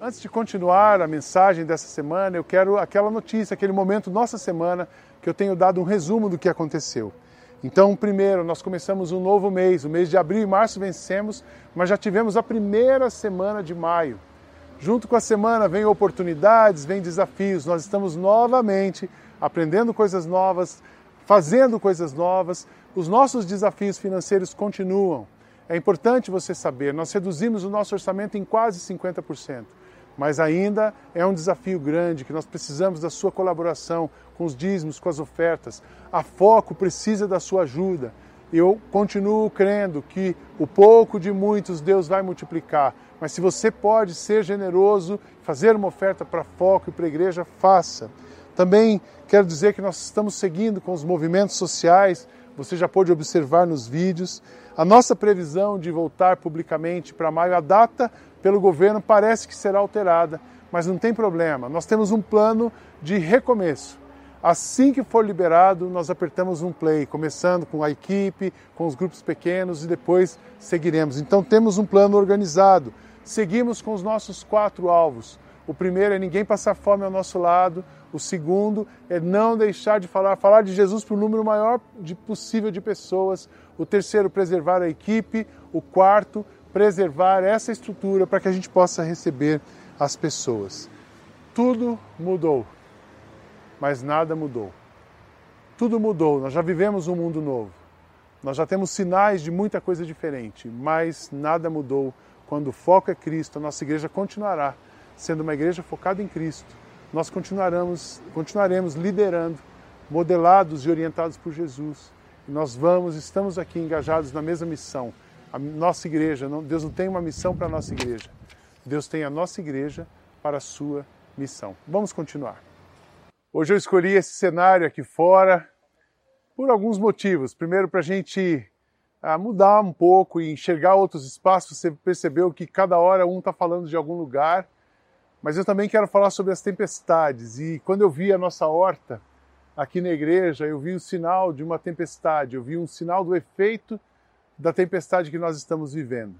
Antes de continuar a mensagem dessa semana, eu quero aquela notícia, aquele momento nossa semana que eu tenho dado um resumo do que aconteceu. Então, primeiro, nós começamos um novo mês, o mês de abril e março vencemos, mas já tivemos a primeira semana de maio. Junto com a semana vem oportunidades, vem desafios. Nós estamos novamente aprendendo coisas novas, fazendo coisas novas. Os nossos desafios financeiros continuam. É importante você saber, nós reduzimos o nosso orçamento em quase 50%, mas ainda é um desafio grande que nós precisamos da sua colaboração com os dízimos, com as ofertas. A Foco precisa da sua ajuda. Eu continuo crendo que o pouco de muitos Deus vai multiplicar, mas se você pode ser generoso, fazer uma oferta para Foco e para a igreja, faça. Também quero dizer que nós estamos seguindo com os movimentos sociais, você já pôde observar nos vídeos. A nossa previsão de voltar publicamente para maio, a data pelo governo parece que será alterada, mas não tem problema. Nós temos um plano de recomeço. Assim que for liberado, nós apertamos um play, começando com a equipe, com os grupos pequenos e depois seguiremos. Então temos um plano organizado. Seguimos com os nossos quatro alvos. O primeiro é ninguém passar fome ao nosso lado. O segundo é não deixar de falar, falar de Jesus para o número maior de possível de pessoas. O terceiro, preservar a equipe. O quarto, preservar essa estrutura para que a gente possa receber as pessoas. Tudo mudou, mas nada mudou. Tudo mudou, nós já vivemos um mundo novo. Nós já temos sinais de muita coisa diferente, mas nada mudou quando o foco é Cristo. A nossa igreja continuará sendo uma igreja focada em Cristo. Nós continuaremos, continuaremos liderando, modelados e orientados por Jesus. Nós vamos, estamos aqui engajados na mesma missão. A nossa igreja, não, Deus não tem uma missão para a nossa igreja. Deus tem a nossa igreja para a sua missão. Vamos continuar. Hoje eu escolhi esse cenário aqui fora por alguns motivos. Primeiro, para a gente ah, mudar um pouco e enxergar outros espaços. Você percebeu que cada hora um está falando de algum lugar, mas eu também quero falar sobre as tempestades. E quando eu vi a nossa horta aqui na igreja, eu vi o sinal de uma tempestade, eu vi um sinal do efeito da tempestade que nós estamos vivendo.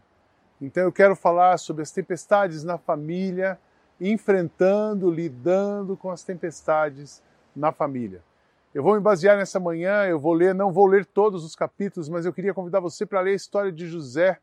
Então eu quero falar sobre as tempestades na família, enfrentando, lidando com as tempestades na família. Eu vou me basear nessa manhã, eu vou ler, não vou ler todos os capítulos, mas eu queria convidar você para ler a história de José,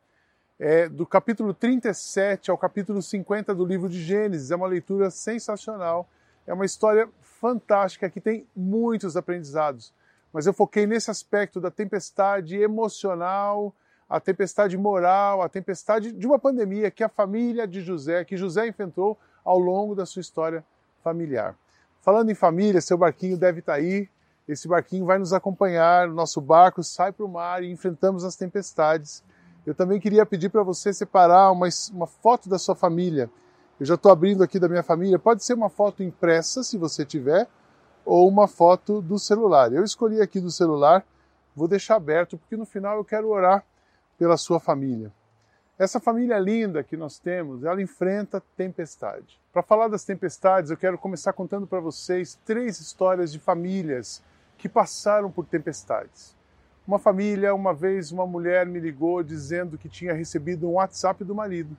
é, do capítulo 37 ao capítulo 50 do livro de Gênesis. É uma leitura sensacional, é uma história fantástica que tem muitos aprendizados. Mas eu foquei nesse aspecto da tempestade emocional, a tempestade moral, a tempestade de uma pandemia que a família de José, que José enfrentou ao longo da sua história familiar. Falando em família, seu barquinho deve estar aí. Esse barquinho vai nos acompanhar, nosso barco sai para o mar e enfrentamos as tempestades. Eu também queria pedir para você separar uma, uma foto da sua família. Eu já estou abrindo aqui da minha família. Pode ser uma foto impressa, se você tiver, ou uma foto do celular. Eu escolhi aqui do celular, vou deixar aberto, porque no final eu quero orar pela sua família. Essa família linda que nós temos, ela enfrenta tempestade. Para falar das tempestades, eu quero começar contando para vocês três histórias de famílias que passaram por tempestades. Uma família, uma vez, uma mulher me ligou dizendo que tinha recebido um WhatsApp do marido,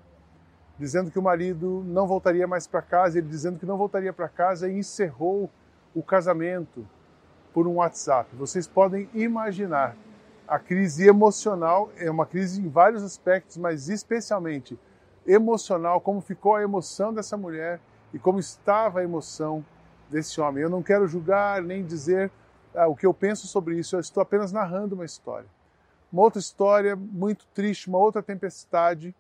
dizendo que o marido não voltaria mais para casa, ele dizendo que não voltaria para casa e encerrou o casamento por um WhatsApp. Vocês podem imaginar a crise emocional, é uma crise em vários aspectos, mas especialmente emocional, como ficou a emoção dessa mulher e como estava a emoção desse homem. Eu não quero julgar nem dizer ah, o que eu penso sobre isso, eu estou apenas narrando uma história. Uma outra história muito triste, uma outra tempestade.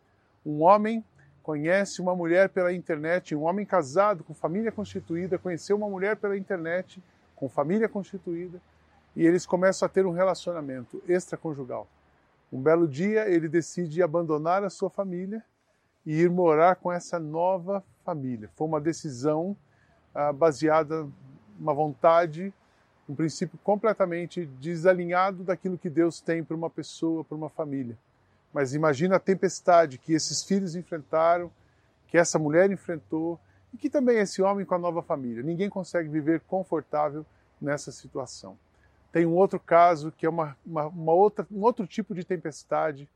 Um homem conhece uma mulher pela internet, um homem casado com família constituída, conheceu uma mulher pela internet com família constituída e eles começam a ter um relacionamento extraconjugal. Um belo dia ele decide abandonar a sua família e ir morar com essa nova família. Foi uma decisão ah, baseada numa vontade, um princípio completamente desalinhado daquilo que Deus tem para uma pessoa, para uma família. Mas imagina a tempestade que esses filhos enfrentaram, que essa mulher enfrentou e que também esse homem com a nova família. Ninguém consegue viver confortável nessa situação. Tem um outro caso que é uma, uma, uma outra, um outro tipo de tempestade.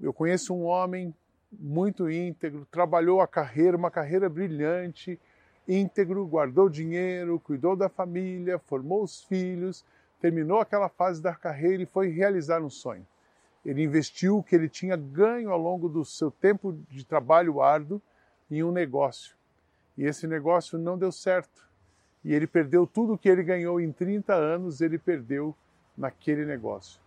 Eu conheço um homem muito íntegro, trabalhou a carreira, uma carreira brilhante, íntegro, guardou dinheiro, cuidou da família, formou os filhos, terminou aquela fase da carreira e foi realizar um sonho. Ele investiu o que ele tinha ganho ao longo do seu tempo de trabalho árduo em um negócio. E esse negócio não deu certo. E ele perdeu tudo o que ele ganhou em 30 anos, ele perdeu naquele negócio.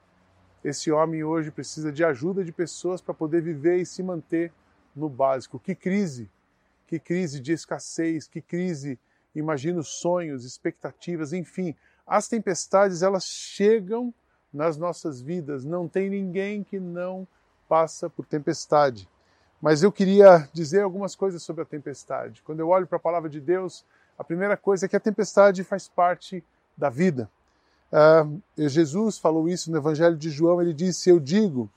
Esse homem hoje precisa de ajuda de pessoas para poder viver e se manter no básico. Que crise! Que crise de escassez, que crise, imagino sonhos, expectativas, enfim. As tempestades, elas chegam nas nossas vidas. Não tem ninguém que não passa por tempestade. Mas eu queria dizer algumas coisas sobre a tempestade. Quando eu olho para a palavra de Deus, a primeira coisa é que a tempestade faz parte da vida. Uh, Jesus falou isso no Evangelho de João, ele disse: Eu digo,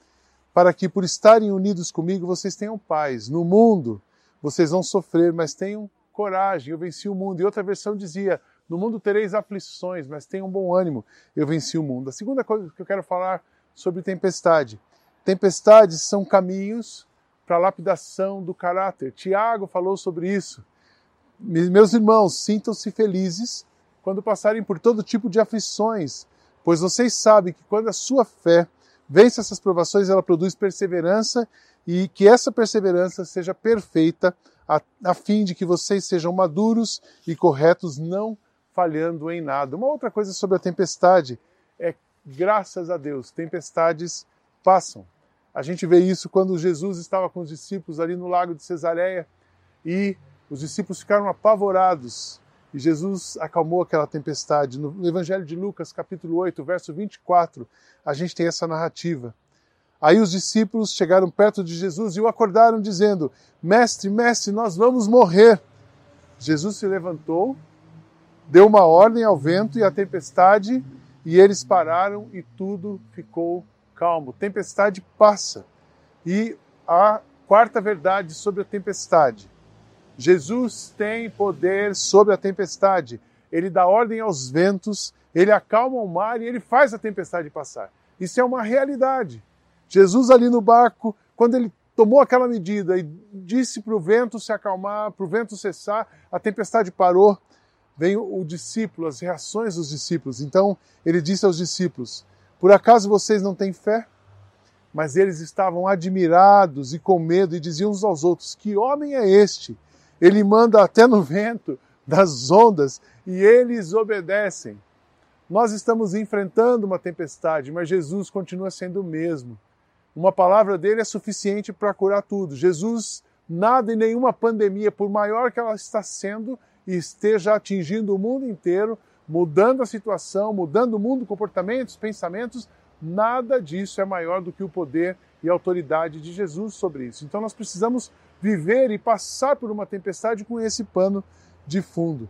para que por estarem unidos comigo vocês tenham paz. No mundo vocês vão sofrer, mas tenham coragem, eu venci o mundo. E outra versão dizia: No mundo tereis aflições, mas tenham bom ânimo, eu venci o mundo. A segunda coisa que eu quero falar sobre tempestade: tempestades são caminhos para a lapidação do caráter. Tiago falou sobre isso. Meus irmãos, sintam-se felizes quando passarem por todo tipo de aflições, pois vocês sabem que quando a sua fé vence essas provações, ela produz perseverança e que essa perseverança seja perfeita, a, a fim de que vocês sejam maduros e corretos, não falhando em nada. Uma outra coisa sobre a tempestade é, graças a Deus, tempestades passam. A gente vê isso quando Jesus estava com os discípulos ali no lago de Cesareia e os discípulos ficaram apavorados e Jesus acalmou aquela tempestade. No Evangelho de Lucas, capítulo 8, verso 24, a gente tem essa narrativa. Aí os discípulos chegaram perto de Jesus e o acordaram, dizendo: Mestre, mestre, nós vamos morrer. Jesus se levantou, deu uma ordem ao vento e à tempestade, e eles pararam e tudo ficou calmo. Tempestade passa. E a quarta verdade sobre a tempestade Jesus tem poder sobre a tempestade. Ele dá ordem aos ventos, ele acalma o mar e ele faz a tempestade passar. Isso é uma realidade. Jesus ali no barco, quando ele tomou aquela medida e disse para o vento se acalmar, para o vento cessar, a tempestade parou. Vem o discípulo, as reações dos discípulos. Então ele disse aos discípulos: Por acaso vocês não têm fé? Mas eles estavam admirados e com medo e diziam uns aos outros: Que homem é este? Ele manda até no vento das ondas e eles obedecem. Nós estamos enfrentando uma tempestade, mas Jesus continua sendo o mesmo. Uma palavra dele é suficiente para curar tudo. Jesus, nada e nenhuma pandemia, por maior que ela está sendo e esteja atingindo o mundo inteiro, mudando a situação, mudando o mundo, comportamentos, pensamentos, nada disso é maior do que o poder e autoridade de Jesus sobre isso. Então nós precisamos viver e passar por uma tempestade com esse pano de fundo.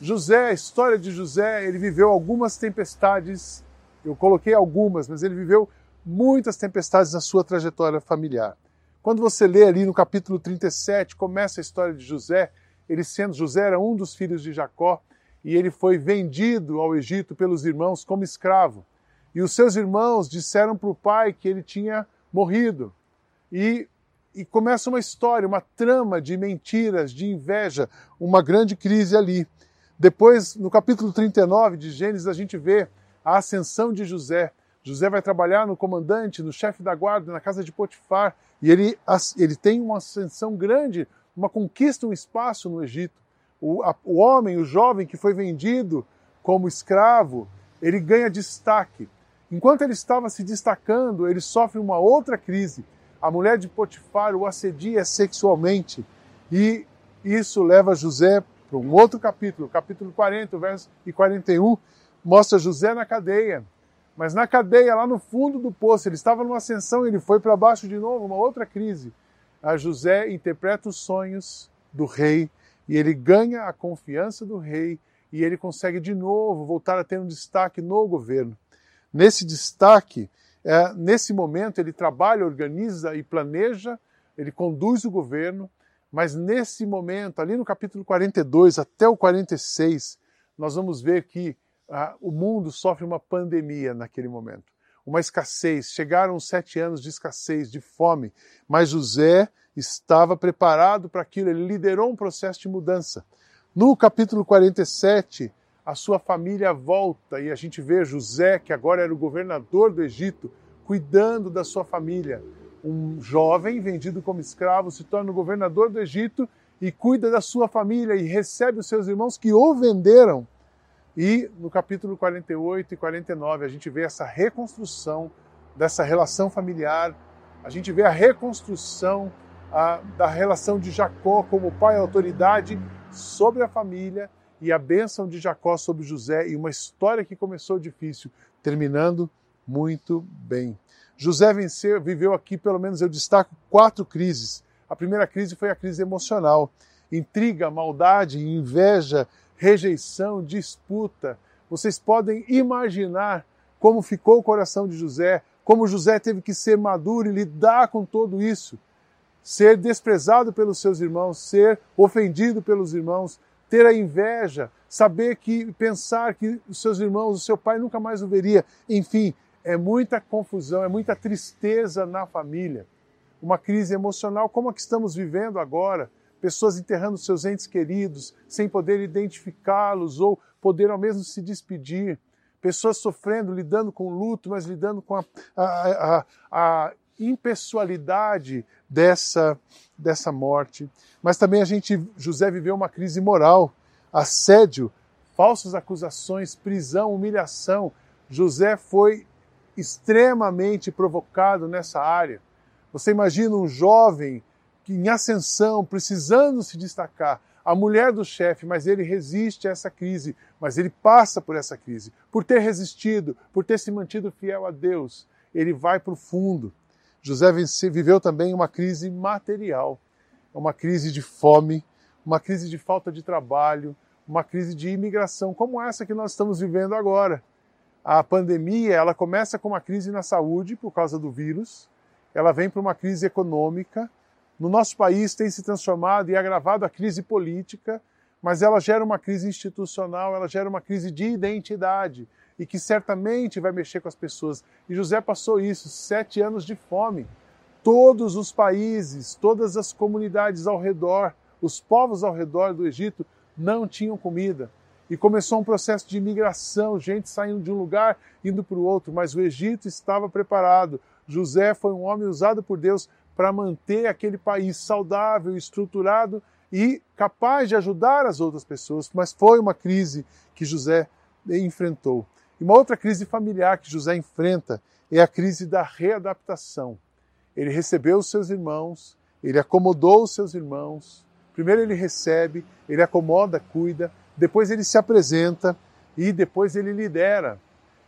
José, a história de José, ele viveu algumas tempestades, eu coloquei algumas, mas ele viveu muitas tempestades na sua trajetória familiar. Quando você lê ali no capítulo 37, começa a história de José, ele sendo José era um dos filhos de Jacó, e ele foi vendido ao Egito pelos irmãos como escravo. E os seus irmãos disseram para o pai que ele tinha morrido. E e começa uma história, uma trama de mentiras, de inveja, uma grande crise ali. Depois, no capítulo 39 de Gênesis, a gente vê a ascensão de José. José vai trabalhar no comandante, no chefe da guarda, na casa de Potifar, e ele, ele tem uma ascensão grande, uma conquista, um espaço no Egito. O, a, o homem, o jovem que foi vendido como escravo, ele ganha destaque. Enquanto ele estava se destacando, ele sofre uma outra crise a mulher de Potifar o assedia sexualmente. E isso leva José para um outro capítulo, capítulo 40, verso e 41, mostra José na cadeia. Mas na cadeia, lá no fundo do poço, ele estava numa ascensão, ele foi para baixo de novo, uma outra crise. a José interpreta os sonhos do rei e ele ganha a confiança do rei e ele consegue de novo voltar a ter um destaque no governo. Nesse destaque, é, nesse momento, ele trabalha, organiza e planeja, ele conduz o governo, mas nesse momento, ali no capítulo 42 até o 46, nós vamos ver que ah, o mundo sofre uma pandemia naquele momento, uma escassez. Chegaram sete anos de escassez, de fome, mas José estava preparado para aquilo, ele liderou um processo de mudança. No capítulo 47, a sua família volta e a gente vê José, que agora era o governador do Egito, cuidando da sua família. Um jovem vendido como escravo se torna o governador do Egito e cuida da sua família e recebe os seus irmãos que o venderam. E no capítulo 48 e 49 a gente vê essa reconstrução dessa relação familiar, a gente vê a reconstrução a, da relação de Jacó como pai autoridade sobre a família e a bênção de Jacó sobre José e uma história que começou difícil, terminando muito bem. José venceu, viveu aqui, pelo menos eu destaco, quatro crises. A primeira crise foi a crise emocional. Intriga, maldade, inveja, rejeição, disputa. Vocês podem imaginar como ficou o coração de José, como José teve que ser maduro e lidar com tudo isso ser desprezado pelos seus irmãos, ser ofendido pelos irmãos, ter a inveja, saber que pensar que os seus irmãos, o seu pai nunca mais o veria, enfim, é muita confusão, é muita tristeza na família. Uma crise emocional como a que estamos vivendo agora, pessoas enterrando seus entes queridos sem poder identificá-los ou poder ao mesmo se despedir, pessoas sofrendo, lidando com luto, mas lidando com a, a, a, a impessoalidade dessa, dessa morte. Mas também a gente, José viveu uma crise moral, assédio, falsas acusações, prisão, humilhação. José foi extremamente provocado nessa área. Você imagina um jovem em ascensão, precisando se destacar, a mulher do chefe, mas ele resiste a essa crise, mas ele passa por essa crise. Por ter resistido, por ter se mantido fiel a Deus, ele vai para o fundo. José viveu também uma crise material, uma crise de fome, uma crise de falta de trabalho, uma crise de imigração, como essa que nós estamos vivendo agora. A pandemia, ela começa com uma crise na saúde por causa do vírus, ela vem para uma crise econômica. No nosso país tem se transformado e agravado a crise política, mas ela gera uma crise institucional, ela gera uma crise de identidade e que certamente vai mexer com as pessoas. E José passou isso, sete anos de fome. Todos os países, todas as comunidades ao redor, os povos ao redor do Egito não tinham comida. E começou um processo de imigração, gente saindo de um lugar, indo para o outro, mas o Egito estava preparado. José foi um homem usado por Deus para manter aquele país saudável, estruturado e capaz de ajudar as outras pessoas, mas foi uma crise que José enfrentou. E uma outra crise familiar que José enfrenta é a crise da readaptação. Ele recebeu os seus irmãos, ele acomodou os seus irmãos. Primeiro ele recebe, ele acomoda, cuida, depois ele se apresenta e depois ele lidera.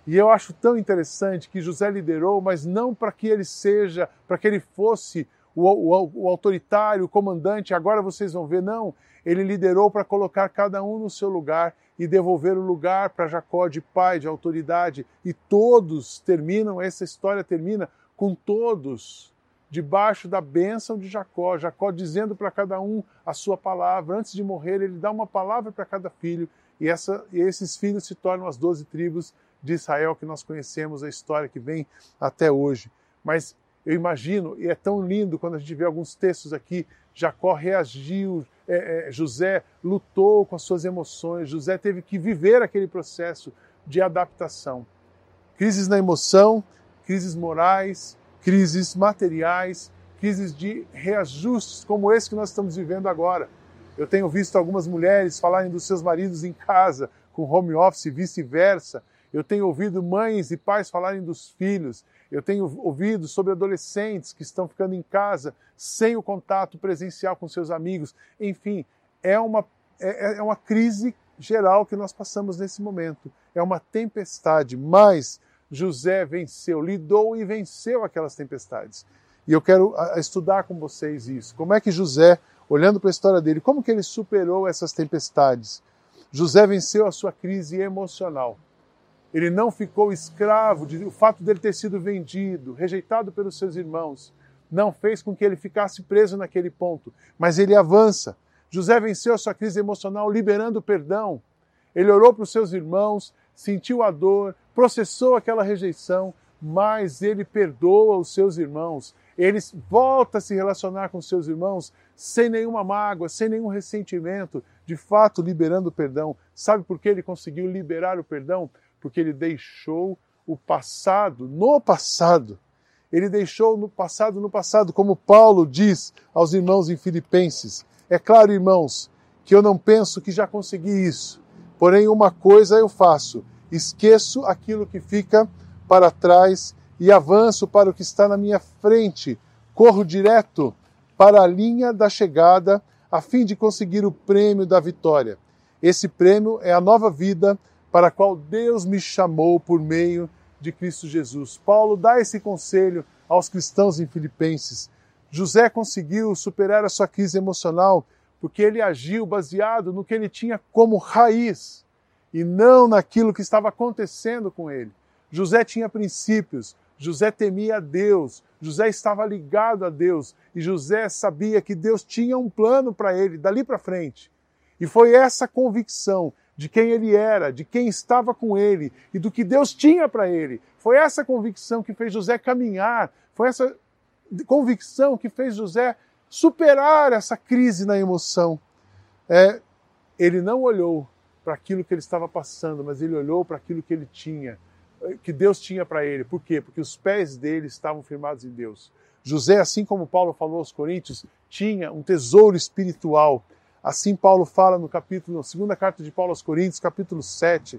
E eu acho tão interessante que José liderou, mas não para que ele seja, para que ele fosse o, o, o, autoritário, o comandante, agora vocês vão ver, não. Ele liderou para colocar cada um no seu lugar e devolver o lugar para Jacó de pai, de autoridade. E todos terminam, essa história termina com todos debaixo da bênção de Jacó. Jacó dizendo para cada um a sua palavra. Antes de morrer, ele dá uma palavra para cada filho. E, essa, e esses filhos se tornam as doze tribos de Israel que nós conhecemos, a história que vem até hoje. Mas eu imagino, e é tão lindo quando a gente vê alguns textos aqui, Jacó reagiu, é, é, José lutou com as suas emoções, José teve que viver aquele processo de adaptação. Crises na emoção, crises morais, crises materiais, crises de reajustes como esse que nós estamos vivendo agora. Eu tenho visto algumas mulheres falarem dos seus maridos em casa, com home office e vice-versa. Eu tenho ouvido mães e pais falarem dos filhos. Eu tenho ouvido sobre adolescentes que estão ficando em casa sem o contato presencial com seus amigos. Enfim, é uma, é, é uma crise geral que nós passamos nesse momento. É uma tempestade, mas José venceu, lidou e venceu aquelas tempestades. E eu quero estudar com vocês isso. Como é que José, olhando para a história dele, como que ele superou essas tempestades? José venceu a sua crise emocional. Ele não ficou escravo de o fato dele ter sido vendido, rejeitado pelos seus irmãos, não fez com que ele ficasse preso naquele ponto, mas ele avança. José venceu a sua crise emocional liberando o perdão. Ele orou para os seus irmãos, sentiu a dor, processou aquela rejeição, mas ele perdoa os seus irmãos. Ele volta a se relacionar com seus irmãos sem nenhuma mágoa, sem nenhum ressentimento, de fato liberando o perdão. Sabe por que ele conseguiu liberar o perdão? Porque ele deixou o passado no passado. Ele deixou no passado no passado, como Paulo diz aos irmãos em Filipenses. É claro, irmãos, que eu não penso que já consegui isso. Porém, uma coisa eu faço: esqueço aquilo que fica para trás e avanço para o que está na minha frente. Corro direto para a linha da chegada a fim de conseguir o prêmio da vitória. Esse prêmio é a nova vida para a qual Deus me chamou por meio de Cristo Jesus. Paulo dá esse conselho aos cristãos em Filipenses. José conseguiu superar a sua crise emocional porque ele agiu baseado no que ele tinha como raiz e não naquilo que estava acontecendo com ele. José tinha princípios, José temia a Deus, José estava ligado a Deus e José sabia que Deus tinha um plano para ele dali para frente. E foi essa convicção de quem ele era, de quem estava com ele e do que Deus tinha para ele. Foi essa convicção que fez José caminhar, foi essa convicção que fez José superar essa crise na emoção. É, ele não olhou para aquilo que ele estava passando, mas ele olhou para aquilo que ele tinha que Deus tinha para ele. Por quê? Porque os pés dele estavam firmados em Deus. José, assim como Paulo falou aos Coríntios, tinha um tesouro espiritual. Assim Paulo fala no capítulo, segunda carta de Paulo aos Coríntios, capítulo 7,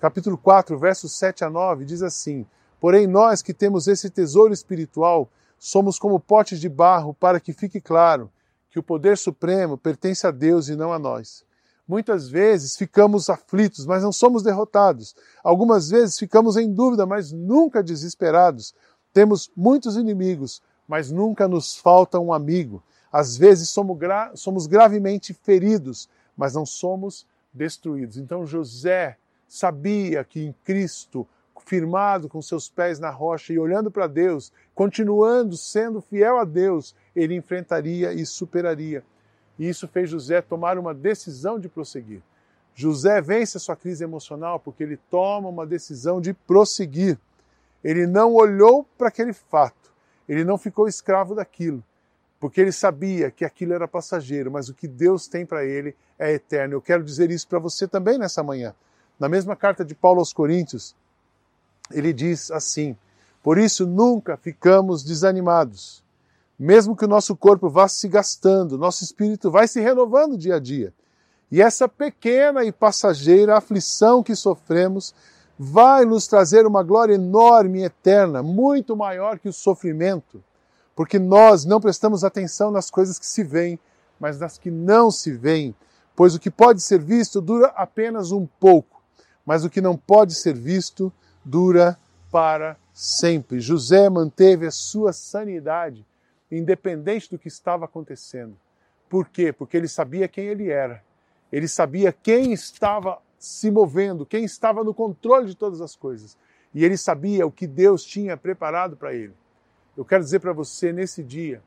capítulo 4, versos 7 a 9, diz assim: Porém nós que temos esse tesouro espiritual, somos como potes de barro, para que fique claro que o poder supremo pertence a Deus e não a nós. Muitas vezes ficamos aflitos, mas não somos derrotados. Algumas vezes ficamos em dúvida, mas nunca desesperados. Temos muitos inimigos, mas nunca nos falta um amigo. Às vezes somos, gra somos gravemente feridos, mas não somos destruídos. Então José sabia que em Cristo, firmado com seus pés na rocha e olhando para Deus, continuando sendo fiel a Deus, ele enfrentaria e superaria e isso fez José tomar uma decisão de prosseguir. José vence a sua crise emocional porque ele toma uma decisão de prosseguir. Ele não olhou para aquele fato, ele não ficou escravo daquilo, porque ele sabia que aquilo era passageiro, mas o que Deus tem para ele é eterno. Eu quero dizer isso para você também nessa manhã. Na mesma carta de Paulo aos Coríntios, ele diz assim: Por isso nunca ficamos desanimados mesmo que o nosso corpo vá se gastando, nosso espírito vai se renovando dia a dia. E essa pequena e passageira aflição que sofremos vai nos trazer uma glória enorme e eterna, muito maior que o sofrimento, porque nós não prestamos atenção nas coisas que se veem, mas nas que não se veem, pois o que pode ser visto dura apenas um pouco, mas o que não pode ser visto dura para sempre. José manteve a sua sanidade independente do que estava acontecendo. Por quê? Porque ele sabia quem ele era. Ele sabia quem estava se movendo, quem estava no controle de todas as coisas. E ele sabia o que Deus tinha preparado para ele. Eu quero dizer para você nesse dia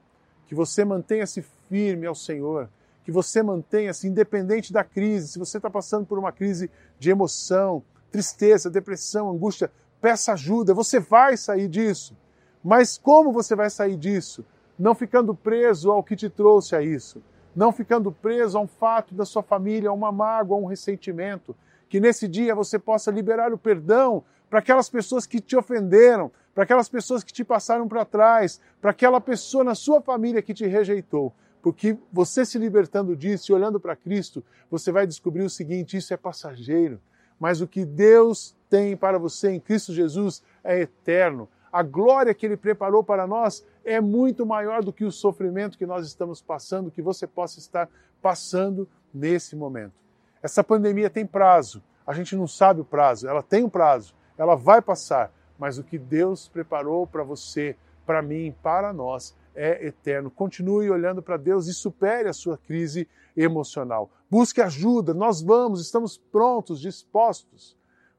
que você mantenha-se firme ao Senhor, que você mantenha-se independente da crise. Se você está passando por uma crise de emoção, tristeza, depressão, angústia, peça ajuda. Você vai sair disso. Mas como você vai sair disso? não ficando preso ao que te trouxe a isso, não ficando preso a um fato da sua família, a uma mágoa, a um ressentimento. Que nesse dia você possa liberar o perdão para aquelas pessoas que te ofenderam, para aquelas pessoas que te passaram para trás, para aquela pessoa na sua família que te rejeitou. Porque você se libertando disso e olhando para Cristo, você vai descobrir o seguinte: isso é passageiro. Mas o que Deus tem para você em Cristo Jesus é eterno. A glória que Ele preparou para nós é muito maior do que o sofrimento que nós estamos passando, que você possa estar passando nesse momento. Essa pandemia tem prazo, a gente não sabe o prazo, ela tem um prazo, ela vai passar, mas o que Deus preparou para você para mim, para nós, é eterno. Continue olhando para Deus e supere a sua crise emocional. Busque ajuda, nós vamos, estamos prontos, dispostos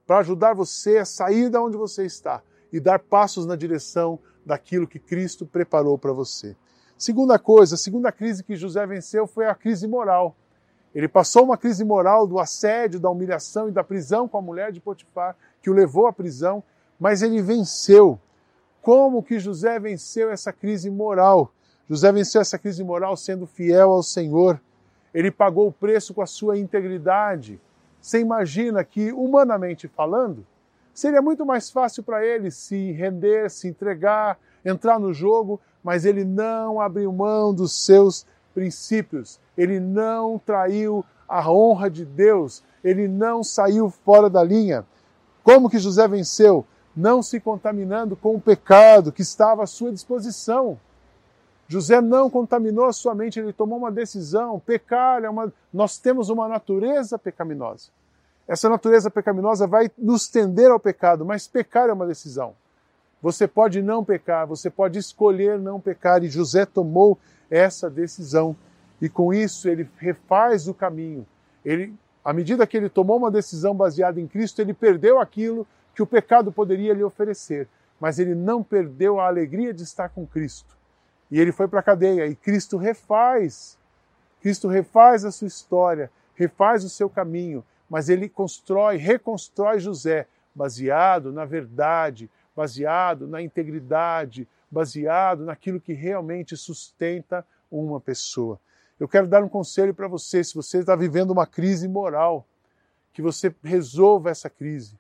para ajudar você a sair da onde você está e dar passos na direção daquilo que Cristo preparou para você. Segunda coisa, a segunda crise que José venceu foi a crise moral. Ele passou uma crise moral do assédio, da humilhação e da prisão com a mulher de Potifar, que o levou à prisão, mas ele venceu. Como que José venceu essa crise moral? José venceu essa crise moral sendo fiel ao Senhor. Ele pagou o preço com a sua integridade. Você imagina que, humanamente falando, seria muito mais fácil para ele se render, se entregar, entrar no jogo, mas ele não abriu mão dos seus princípios, ele não traiu a honra de Deus, ele não saiu fora da linha. Como que José venceu? Não se contaminando com o pecado que estava à sua disposição. José não contaminou a sua mente, ele tomou uma decisão. Pecar é uma. Nós temos uma natureza pecaminosa. Essa natureza pecaminosa vai nos tender ao pecado, mas pecar é uma decisão. Você pode não pecar, você pode escolher não pecar, e José tomou essa decisão. E com isso ele refaz o caminho. Ele, à medida que ele tomou uma decisão baseada em Cristo, ele perdeu aquilo que o pecado poderia lhe oferecer, mas ele não perdeu a alegria de estar com Cristo. E ele foi para a cadeia e Cristo refaz. Cristo refaz a sua história, refaz o seu caminho, mas ele constrói, reconstrói José, baseado na verdade, baseado na integridade, baseado naquilo que realmente sustenta uma pessoa. Eu quero dar um conselho para você, se você está vivendo uma crise moral, que você resolva essa crise.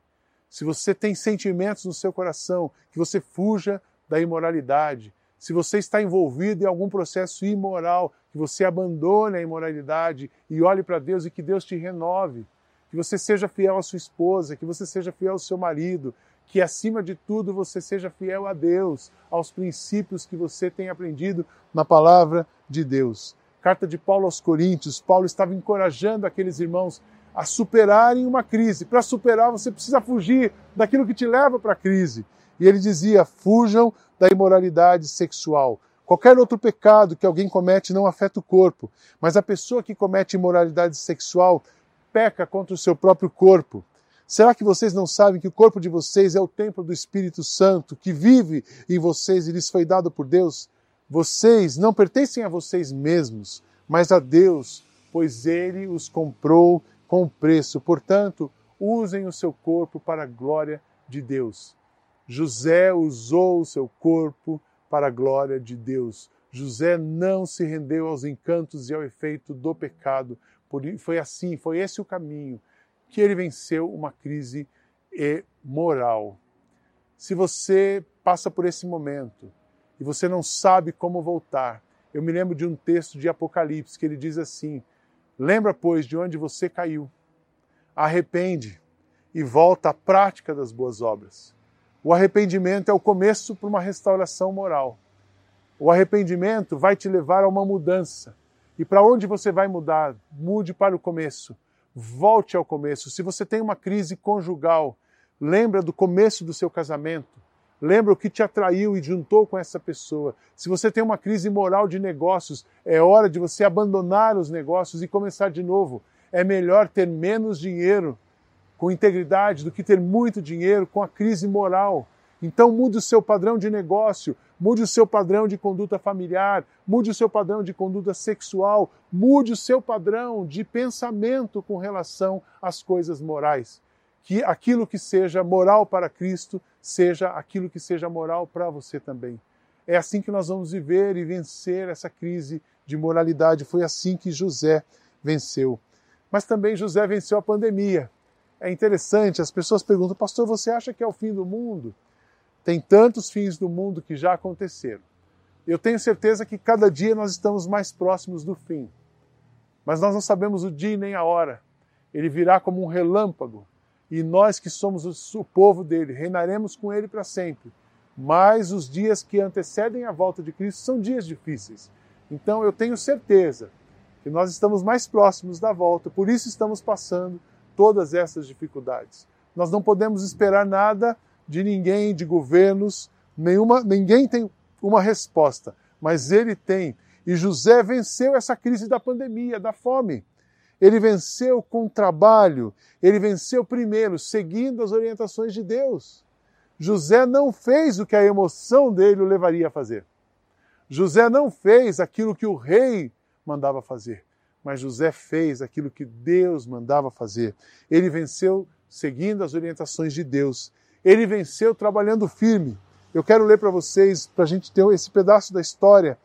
Se você tem sentimentos no seu coração, que você fuja da imoralidade, se você está envolvido em algum processo imoral, que você abandone a imoralidade e olhe para Deus e que Deus te renove. Que você seja fiel à sua esposa, que você seja fiel ao seu marido, que acima de tudo você seja fiel a Deus, aos princípios que você tem aprendido na palavra de Deus. Carta de Paulo aos Coríntios, Paulo estava encorajando aqueles irmãos a superarem uma crise. Para superar, você precisa fugir daquilo que te leva para a crise. E ele dizia: fujam da imoralidade sexual. Qualquer outro pecado que alguém comete não afeta o corpo, mas a pessoa que comete imoralidade sexual peca contra o seu próprio corpo. Será que vocês não sabem que o corpo de vocês é o templo do Espírito Santo que vive em vocês e lhes foi dado por Deus? Vocês não pertencem a vocês mesmos, mas a Deus, pois ele os comprou com preço. Portanto, usem o seu corpo para a glória de Deus. José usou o seu corpo para a glória de Deus. José não se rendeu aos encantos e ao efeito do pecado. Foi assim, foi esse o caminho que ele venceu uma crise moral. Se você passa por esse momento e você não sabe como voltar, eu me lembro de um texto de Apocalipse que ele diz assim: Lembra, pois, de onde você caiu, arrepende e volta à prática das boas obras. O arrependimento é o começo para uma restauração moral. O arrependimento vai te levar a uma mudança. E para onde você vai mudar? Mude para o começo. Volte ao começo. Se você tem uma crise conjugal, lembra do começo do seu casamento. Lembra o que te atraiu e juntou com essa pessoa. Se você tem uma crise moral de negócios, é hora de você abandonar os negócios e começar de novo. É melhor ter menos dinheiro com integridade do que ter muito dinheiro com a crise moral. Então mude o seu padrão de negócio, mude o seu padrão de conduta familiar, mude o seu padrão de conduta sexual, mude o seu padrão de pensamento com relação às coisas morais. Que aquilo que seja moral para Cristo seja aquilo que seja moral para você também. É assim que nós vamos viver e vencer essa crise de moralidade. Foi assim que José venceu. Mas também José venceu a pandemia é interessante, as pessoas perguntam, pastor, você acha que é o fim do mundo? Tem tantos fins do mundo que já aconteceram. Eu tenho certeza que cada dia nós estamos mais próximos do fim. Mas nós não sabemos o dia nem a hora. Ele virá como um relâmpago. E nós que somos o povo dele, reinaremos com ele para sempre. Mas os dias que antecedem a volta de Cristo são dias difíceis. Então eu tenho certeza que nós estamos mais próximos da volta, por isso estamos passando todas essas dificuldades. Nós não podemos esperar nada de ninguém, de governos, nenhuma, ninguém tem uma resposta, mas ele tem. E José venceu essa crise da pandemia, da fome. Ele venceu com trabalho, ele venceu primeiro, seguindo as orientações de Deus. José não fez o que a emoção dele o levaria a fazer. José não fez aquilo que o rei mandava fazer, mas José fez aquilo que Deus mandava fazer. Ele venceu seguindo as orientações de Deus. Ele venceu trabalhando firme. Eu quero ler para vocês, para a gente ter esse pedaço da história,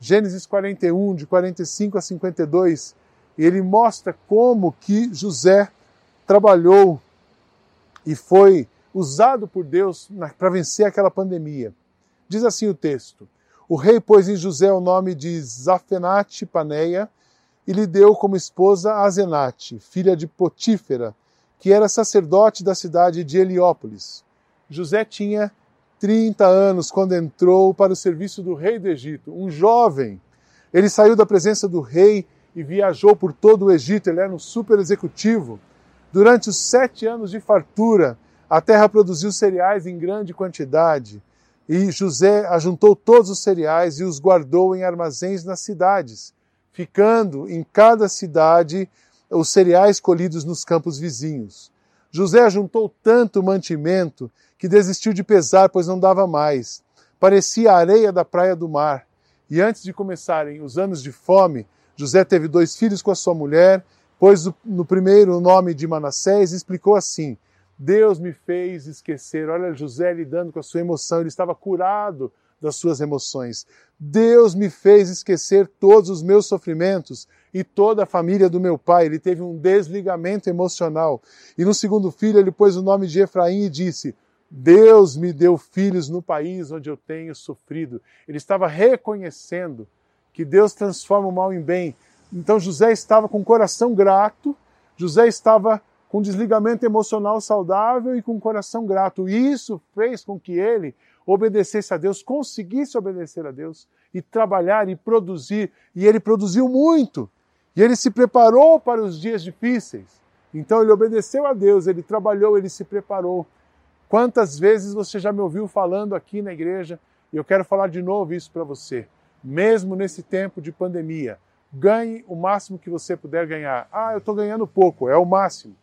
Gênesis 41, de 45 a 52 e ele mostra como que José trabalhou e foi usado por Deus para vencer aquela pandemia. Diz assim o texto: O rei pôs em José o nome de Zafenate Paneia e lhe deu como esposa Azenate, filha de Potífera, que era sacerdote da cidade de Heliópolis. José tinha 30 anos quando entrou para o serviço do rei do Egito, um jovem. Ele saiu da presença do rei e viajou por todo o Egito, ele era um super executivo. Durante os sete anos de fartura, a terra produziu cereais em grande quantidade. E José ajuntou todos os cereais e os guardou em armazéns nas cidades, ficando em cada cidade os cereais colhidos nos campos vizinhos. José ajuntou tanto mantimento que desistiu de pesar, pois não dava mais. Parecia a areia da praia do mar. E antes de começarem os anos de fome, José teve dois filhos com a sua mulher, pôs no primeiro o nome de Manassés e explicou assim: Deus me fez esquecer. Olha, José lidando com a sua emoção, ele estava curado das suas emoções. Deus me fez esquecer todos os meus sofrimentos e toda a família do meu pai. Ele teve um desligamento emocional. E no segundo filho, ele pôs o nome de Efraim e disse: Deus me deu filhos no país onde eu tenho sofrido. Ele estava reconhecendo que Deus transforma o mal em bem. Então José estava com o coração grato, José estava com desligamento emocional saudável e com coração grato. E isso fez com que ele obedecesse a Deus, conseguisse obedecer a Deus e trabalhar e produzir. E ele produziu muito. E ele se preparou para os dias difíceis. Então ele obedeceu a Deus, ele trabalhou, ele se preparou. Quantas vezes você já me ouviu falando aqui na igreja? E eu quero falar de novo isso para você mesmo nesse tempo de pandemia. Ganhe o máximo que você puder ganhar. Ah, eu estou ganhando pouco, é o máximo.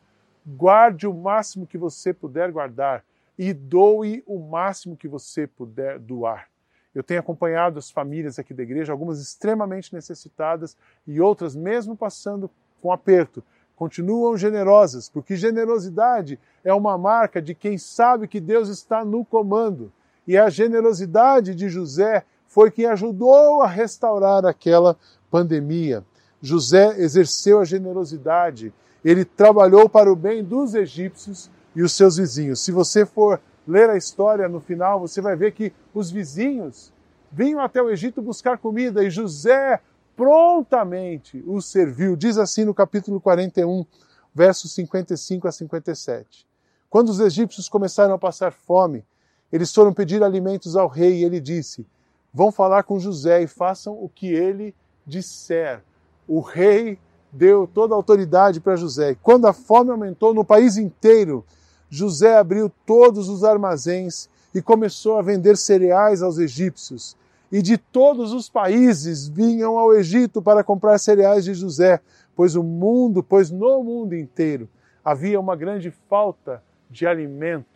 Guarde o máximo que você puder guardar e doe o máximo que você puder doar. Eu tenho acompanhado as famílias aqui da igreja, algumas extremamente necessitadas e outras mesmo passando com aperto. Continuam generosas, porque generosidade é uma marca de quem sabe que Deus está no comando. E a generosidade de José foi quem ajudou a restaurar aquela pandemia. José exerceu a generosidade, ele trabalhou para o bem dos egípcios e os seus vizinhos. Se você for ler a história no final, você vai ver que os vizinhos vinham até o Egito buscar comida e José prontamente os serviu. Diz assim no capítulo 41, versos 55 a 57. Quando os egípcios começaram a passar fome, eles foram pedir alimentos ao rei e ele disse: vão falar com José e façam o que ele disser. O rei deu toda a autoridade para José. Quando a fome aumentou no país inteiro, José abriu todos os armazéns e começou a vender cereais aos egípcios. E de todos os países vinham ao Egito para comprar cereais de José, pois o mundo, pois no mundo inteiro havia uma grande falta de alimentos.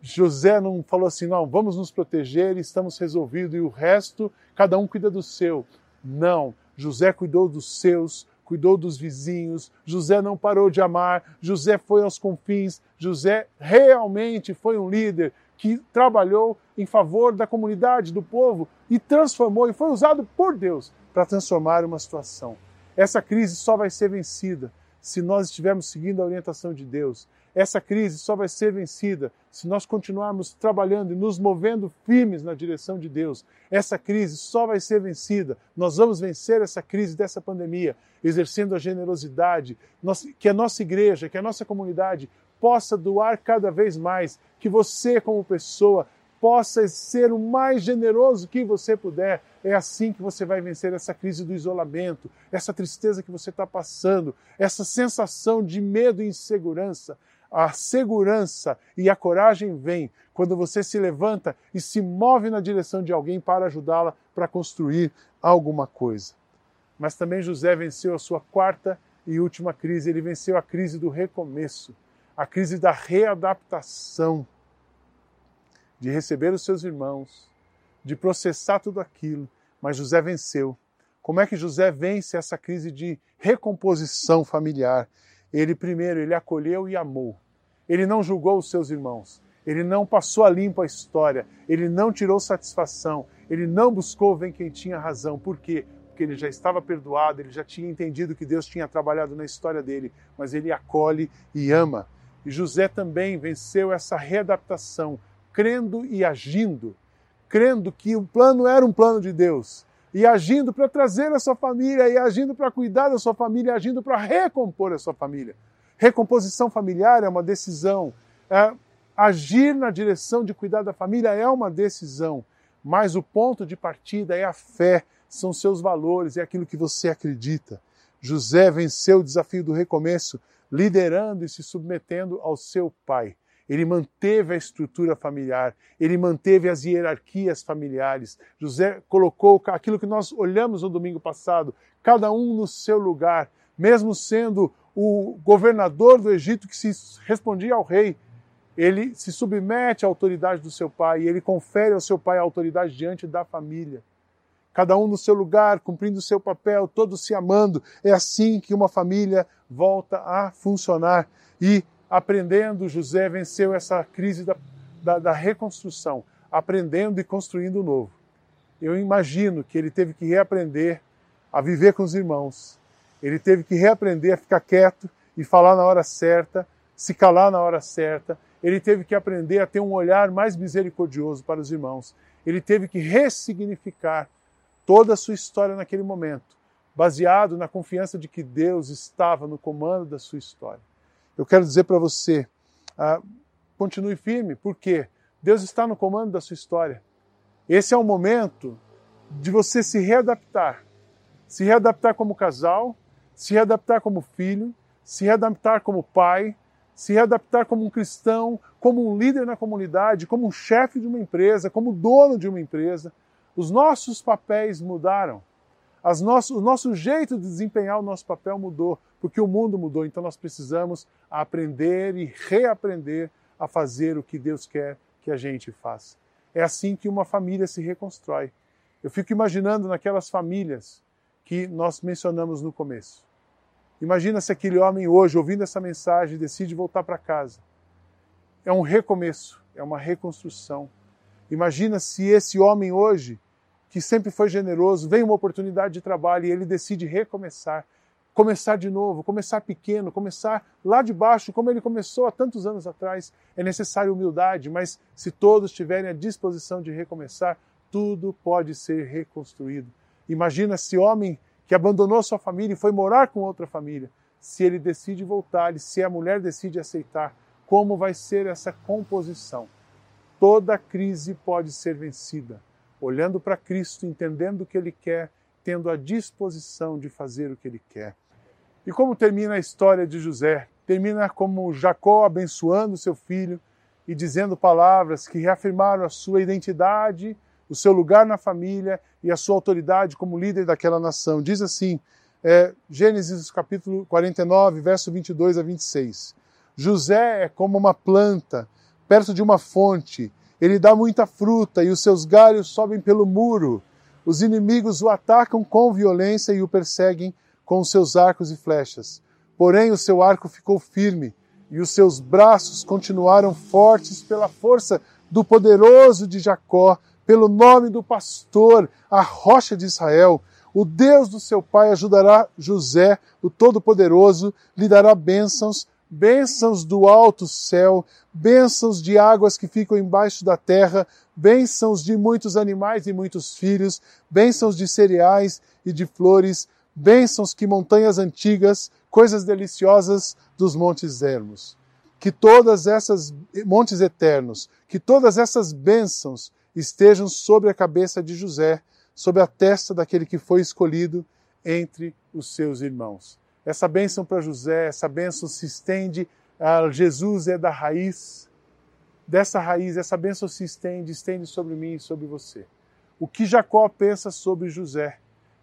José não falou assim, não, vamos nos proteger estamos resolvidos e o resto, cada um cuida do seu. Não, José cuidou dos seus, cuidou dos vizinhos, José não parou de amar, José foi aos confins, José realmente foi um líder que trabalhou em favor da comunidade, do povo e transformou e foi usado por Deus para transformar uma situação. Essa crise só vai ser vencida se nós estivermos seguindo a orientação de Deus. Essa crise só vai ser vencida se nós continuarmos trabalhando e nos movendo firmes na direção de Deus. Essa crise só vai ser vencida. Nós vamos vencer essa crise dessa pandemia, exercendo a generosidade, que a nossa igreja, que a nossa comunidade possa doar cada vez mais, que você, como pessoa, possa ser o mais generoso que você puder. É assim que você vai vencer essa crise do isolamento, essa tristeza que você está passando, essa sensação de medo e insegurança. A segurança e a coragem vem quando você se levanta e se move na direção de alguém para ajudá-la para construir alguma coisa. Mas também José venceu a sua quarta e última crise, ele venceu a crise do recomeço, a crise da readaptação, de receber os seus irmãos, de processar tudo aquilo, mas José venceu. Como é que José vence essa crise de recomposição familiar? Ele primeiro, ele acolheu e amou. Ele não julgou os seus irmãos. Ele não passou a limpo a história. Ele não tirou satisfação. Ele não buscou ver quem tinha razão. Por quê? Porque ele já estava perdoado, ele já tinha entendido que Deus tinha trabalhado na história dele, mas ele acolhe e ama. E José também venceu essa readaptação, crendo e agindo, crendo que o plano era um plano de Deus, e agindo para trazer a sua família, e agindo para cuidar da sua família, e agindo para recompor a sua família. Recomposição familiar é uma decisão. É, agir na direção de cuidar da família é uma decisão, mas o ponto de partida é a fé, são seus valores, é aquilo que você acredita. José venceu o desafio do recomeço, liderando e se submetendo ao seu pai. Ele manteve a estrutura familiar, ele manteve as hierarquias familiares. José colocou aquilo que nós olhamos no domingo passado, cada um no seu lugar, mesmo sendo o governador do Egito que se respondia ao rei, ele se submete à autoridade do seu pai e ele confere ao seu pai a autoridade diante da família. Cada um no seu lugar, cumprindo o seu papel, todos se amando. É assim que uma família volta a funcionar. E aprendendo, José venceu essa crise da, da, da reconstrução, aprendendo e construindo o novo. Eu imagino que ele teve que reaprender a viver com os irmãos. Ele teve que reaprender a ficar quieto e falar na hora certa, se calar na hora certa. Ele teve que aprender a ter um olhar mais misericordioso para os irmãos. Ele teve que ressignificar toda a sua história naquele momento, baseado na confiança de que Deus estava no comando da sua história eu quero dizer para você, ah, continue firme, porque Deus está no comando da sua história. Esse é o momento de você se readaptar. Se readaptar como casal, se readaptar como filho, se readaptar como pai, se readaptar como um cristão, como um líder na comunidade, como um chefe de uma empresa, como dono de uma empresa. Os nossos papéis mudaram. Nosso, o nosso jeito de desempenhar o nosso papel mudou porque o mundo mudou, então nós precisamos aprender e reaprender a fazer o que Deus quer que a gente faça. É assim que uma família se reconstrói. Eu fico imaginando naquelas famílias que nós mencionamos no começo. Imagina se aquele homem hoje, ouvindo essa mensagem, decide voltar para casa. É um recomeço, é uma reconstrução. Imagina se esse homem hoje, que sempre foi generoso, vem uma oportunidade de trabalho e ele decide recomeçar começar de novo, começar pequeno, começar lá de baixo, como ele começou há tantos anos atrás. É necessária humildade, mas se todos tiverem a disposição de recomeçar, tudo pode ser reconstruído. Imagina esse homem que abandonou sua família e foi morar com outra família. Se ele decide voltar e se a mulher decide aceitar, como vai ser essa composição? Toda crise pode ser vencida olhando para Cristo, entendendo o que Ele quer, tendo a disposição de fazer o que Ele quer. E como termina a história de José? Termina como Jacó abençoando seu filho e dizendo palavras que reafirmaram a sua identidade, o seu lugar na família e a sua autoridade como líder daquela nação. Diz assim, é, Gênesis capítulo 49, verso 22 a 26. José é como uma planta perto de uma fonte. Ele dá muita fruta e os seus galhos sobem pelo muro. Os inimigos o atacam com violência e o perseguem com os seus arcos e flechas. Porém, o seu arco ficou firme e os seus braços continuaram fortes pela força do poderoso de Jacó, pelo nome do pastor, a rocha de Israel. O Deus do seu pai ajudará José, o Todo-Poderoso, lhe dará bênçãos, bênçãos do alto céu, bênçãos de águas que ficam embaixo da terra, bênçãos de muitos animais e muitos filhos, bênçãos de cereais e de flores, bênçãos que montanhas antigas, coisas deliciosas dos montes ermos. Que todas essas montes eternos, que todas essas bênçãos estejam sobre a cabeça de José, sobre a testa daquele que foi escolhido entre os seus irmãos. Essa bênção para José, essa bênção se estende Ah, Jesus é da raiz. Dessa raiz, essa bênção se estende, estende sobre mim e sobre você. O que Jacó pensa sobre José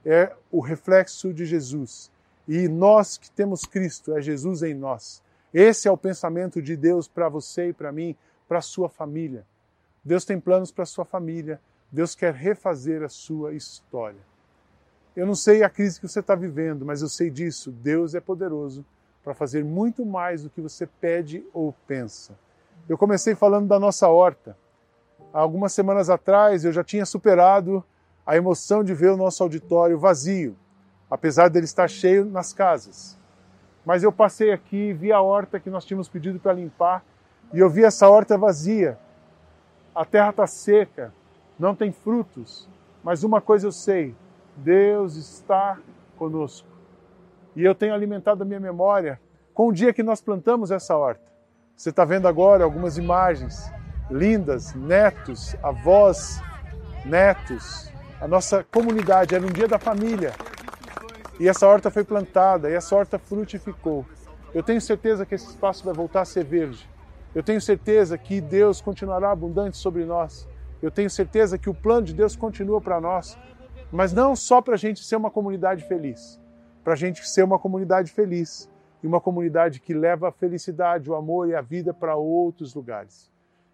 é o reflexo de Jesus. E nós que temos Cristo, é Jesus em nós. Esse é o pensamento de Deus para você e para mim, para a sua família. Deus tem planos para a sua família. Deus quer refazer a sua história. Eu não sei a crise que você está vivendo, mas eu sei disso. Deus é poderoso para fazer muito mais do que você pede ou pensa. Eu comecei falando da nossa horta. Há algumas semanas atrás eu já tinha superado a emoção de ver o nosso auditório vazio, apesar dele estar cheio nas casas. Mas eu passei aqui, vi a horta que nós tínhamos pedido para limpar e eu vi essa horta vazia. A terra está seca, não tem frutos, mas uma coisa eu sei: Deus está conosco. E eu tenho alimentado a minha memória com o dia que nós plantamos essa horta. Você está vendo agora algumas imagens lindas, netos, avós, netos, a nossa comunidade, era um dia da família. E essa horta foi plantada, e essa horta frutificou. Eu tenho certeza que esse espaço vai voltar a ser verde. Eu tenho certeza que Deus continuará abundante sobre nós. Eu tenho certeza que o plano de Deus continua para nós, mas não só para a gente ser uma comunidade feliz, para a gente ser uma comunidade feliz e uma comunidade que leva a felicidade, o amor e a vida para outros lugares.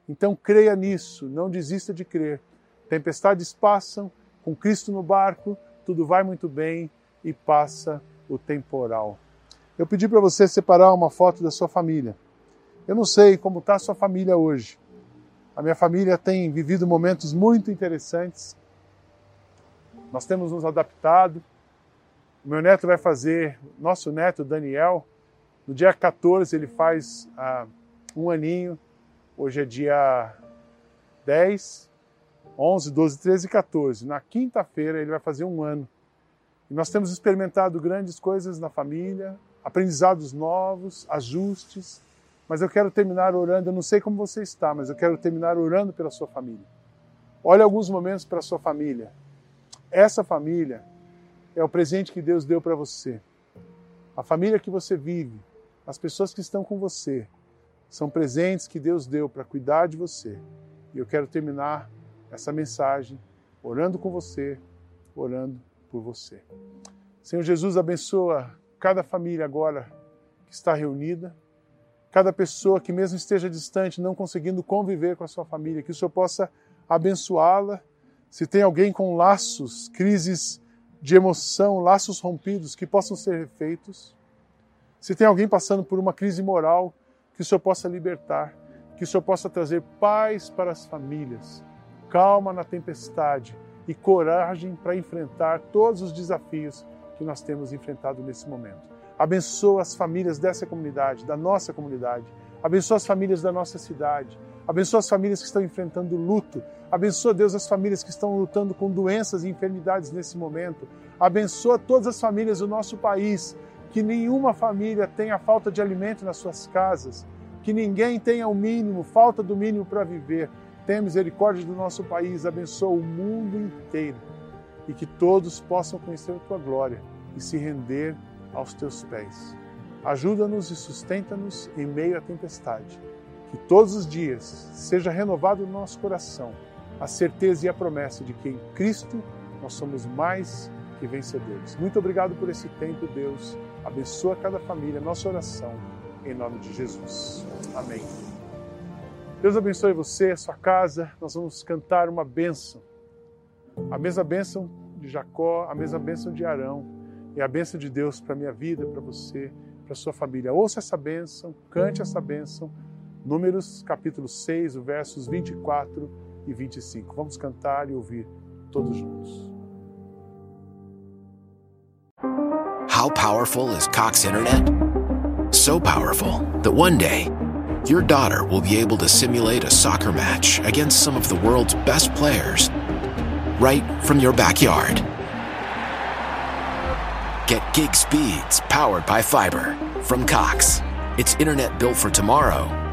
Então creia nisso, não desista de crer. Tempestades passam, com Cristo no barco, tudo vai muito bem e passa o temporal. Eu pedi para você separar uma foto da sua família. Eu não sei como está a sua família hoje. A minha família tem vivido momentos muito interessantes. Nós temos nos adaptado. O meu neto vai fazer, nosso neto Daniel, no dia 14 ele faz ah, um aninho. Hoje é dia 10, 11, 12, 13 e 14. Na quinta-feira ele vai fazer um ano. E nós temos experimentado grandes coisas na família, aprendizados novos, ajustes. Mas eu quero terminar orando. Eu não sei como você está, mas eu quero terminar orando pela sua família. Olhe alguns momentos para a sua família. Essa família é o presente que Deus deu para você. A família que você vive, as pessoas que estão com você, são presentes que Deus deu para cuidar de você. E eu quero terminar essa mensagem orando com você, orando por você. Senhor Jesus, abençoa cada família agora que está reunida, cada pessoa que, mesmo esteja distante, não conseguindo conviver com a sua família, que o Senhor possa abençoá-la. Se tem alguém com laços, crises de emoção, laços rompidos, que possam ser refeitos. Se tem alguém passando por uma crise moral, que o Senhor possa libertar, que o Senhor possa trazer paz para as famílias calma na tempestade e coragem para enfrentar todos os desafios que nós temos enfrentado nesse momento. Abençoa as famílias dessa comunidade, da nossa comunidade. Abençoa as famílias da nossa cidade. Abençoa as famílias que estão enfrentando luto. Abençoa, Deus, as famílias que estão lutando com doenças e enfermidades nesse momento. Abençoa todas as famílias do nosso país. Que nenhuma família tenha falta de alimento nas suas casas. Que ninguém tenha o mínimo, falta do mínimo para viver. Tenha misericórdia do nosso país, abençoa o mundo inteiro e que todos possam conhecer a tua glória e se render aos teus pés. Ajuda-nos e sustenta-nos em meio à tempestade. Que todos os dias seja renovado no nosso coração a certeza e a promessa de que em Cristo nós somos mais que vencedores. Muito obrigado por esse tempo, Deus. Abençoa cada família, nossa oração, em nome de Jesus. Amém. Deus abençoe você, a sua casa. Nós vamos cantar uma bênção. A mesma bênção de Jacó, a mesma bênção de Arão e a bênção de Deus para minha vida, para você, para sua família. Ouça essa bênção, cante essa bênção. Números capítulo 6, versos 24 e 25. Vamos cantar e ouvir todos juntos. How powerful is Cox Internet? So powerful that one day your daughter will be able to simulate a soccer match against some of the world's best players right from your backyard. Get gig speeds powered by fiber from Cox. It's internet built for tomorrow,